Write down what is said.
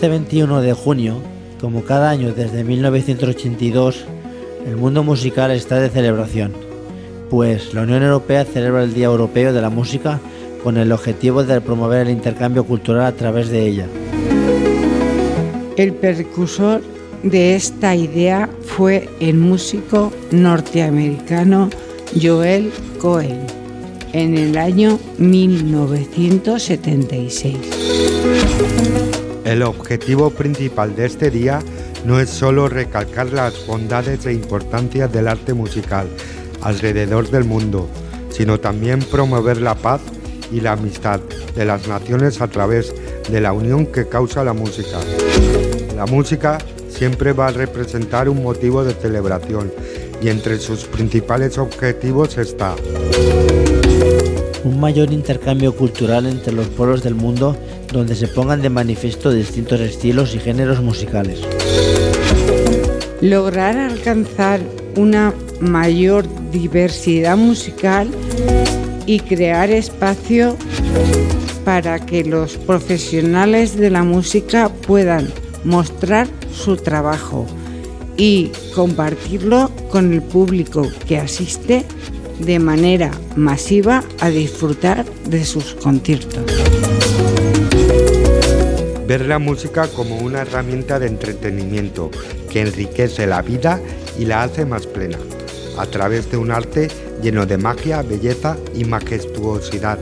Este 21 de junio, como cada año desde 1982, el mundo musical está de celebración, pues la Unión Europea celebra el Día Europeo de la Música con el objetivo de promover el intercambio cultural a través de ella. El precursor de esta idea fue el músico norteamericano Joel Cohen en el año 1976. El objetivo principal de este día no es solo recalcar las bondades e importancia del arte musical alrededor del mundo, sino también promover la paz y la amistad de las naciones a través de la unión que causa la música. La música siempre va a representar un motivo de celebración y entre sus principales objetivos está un mayor intercambio cultural entre los pueblos del mundo donde se pongan de manifiesto distintos estilos y géneros musicales. Lograr alcanzar una mayor diversidad musical y crear espacio para que los profesionales de la música puedan mostrar su trabajo y compartirlo con el público que asiste de manera masiva a disfrutar de sus conciertos. Ver la música como una herramienta de entretenimiento que enriquece la vida y la hace más plena, a través de un arte lleno de magia, belleza y majestuosidad.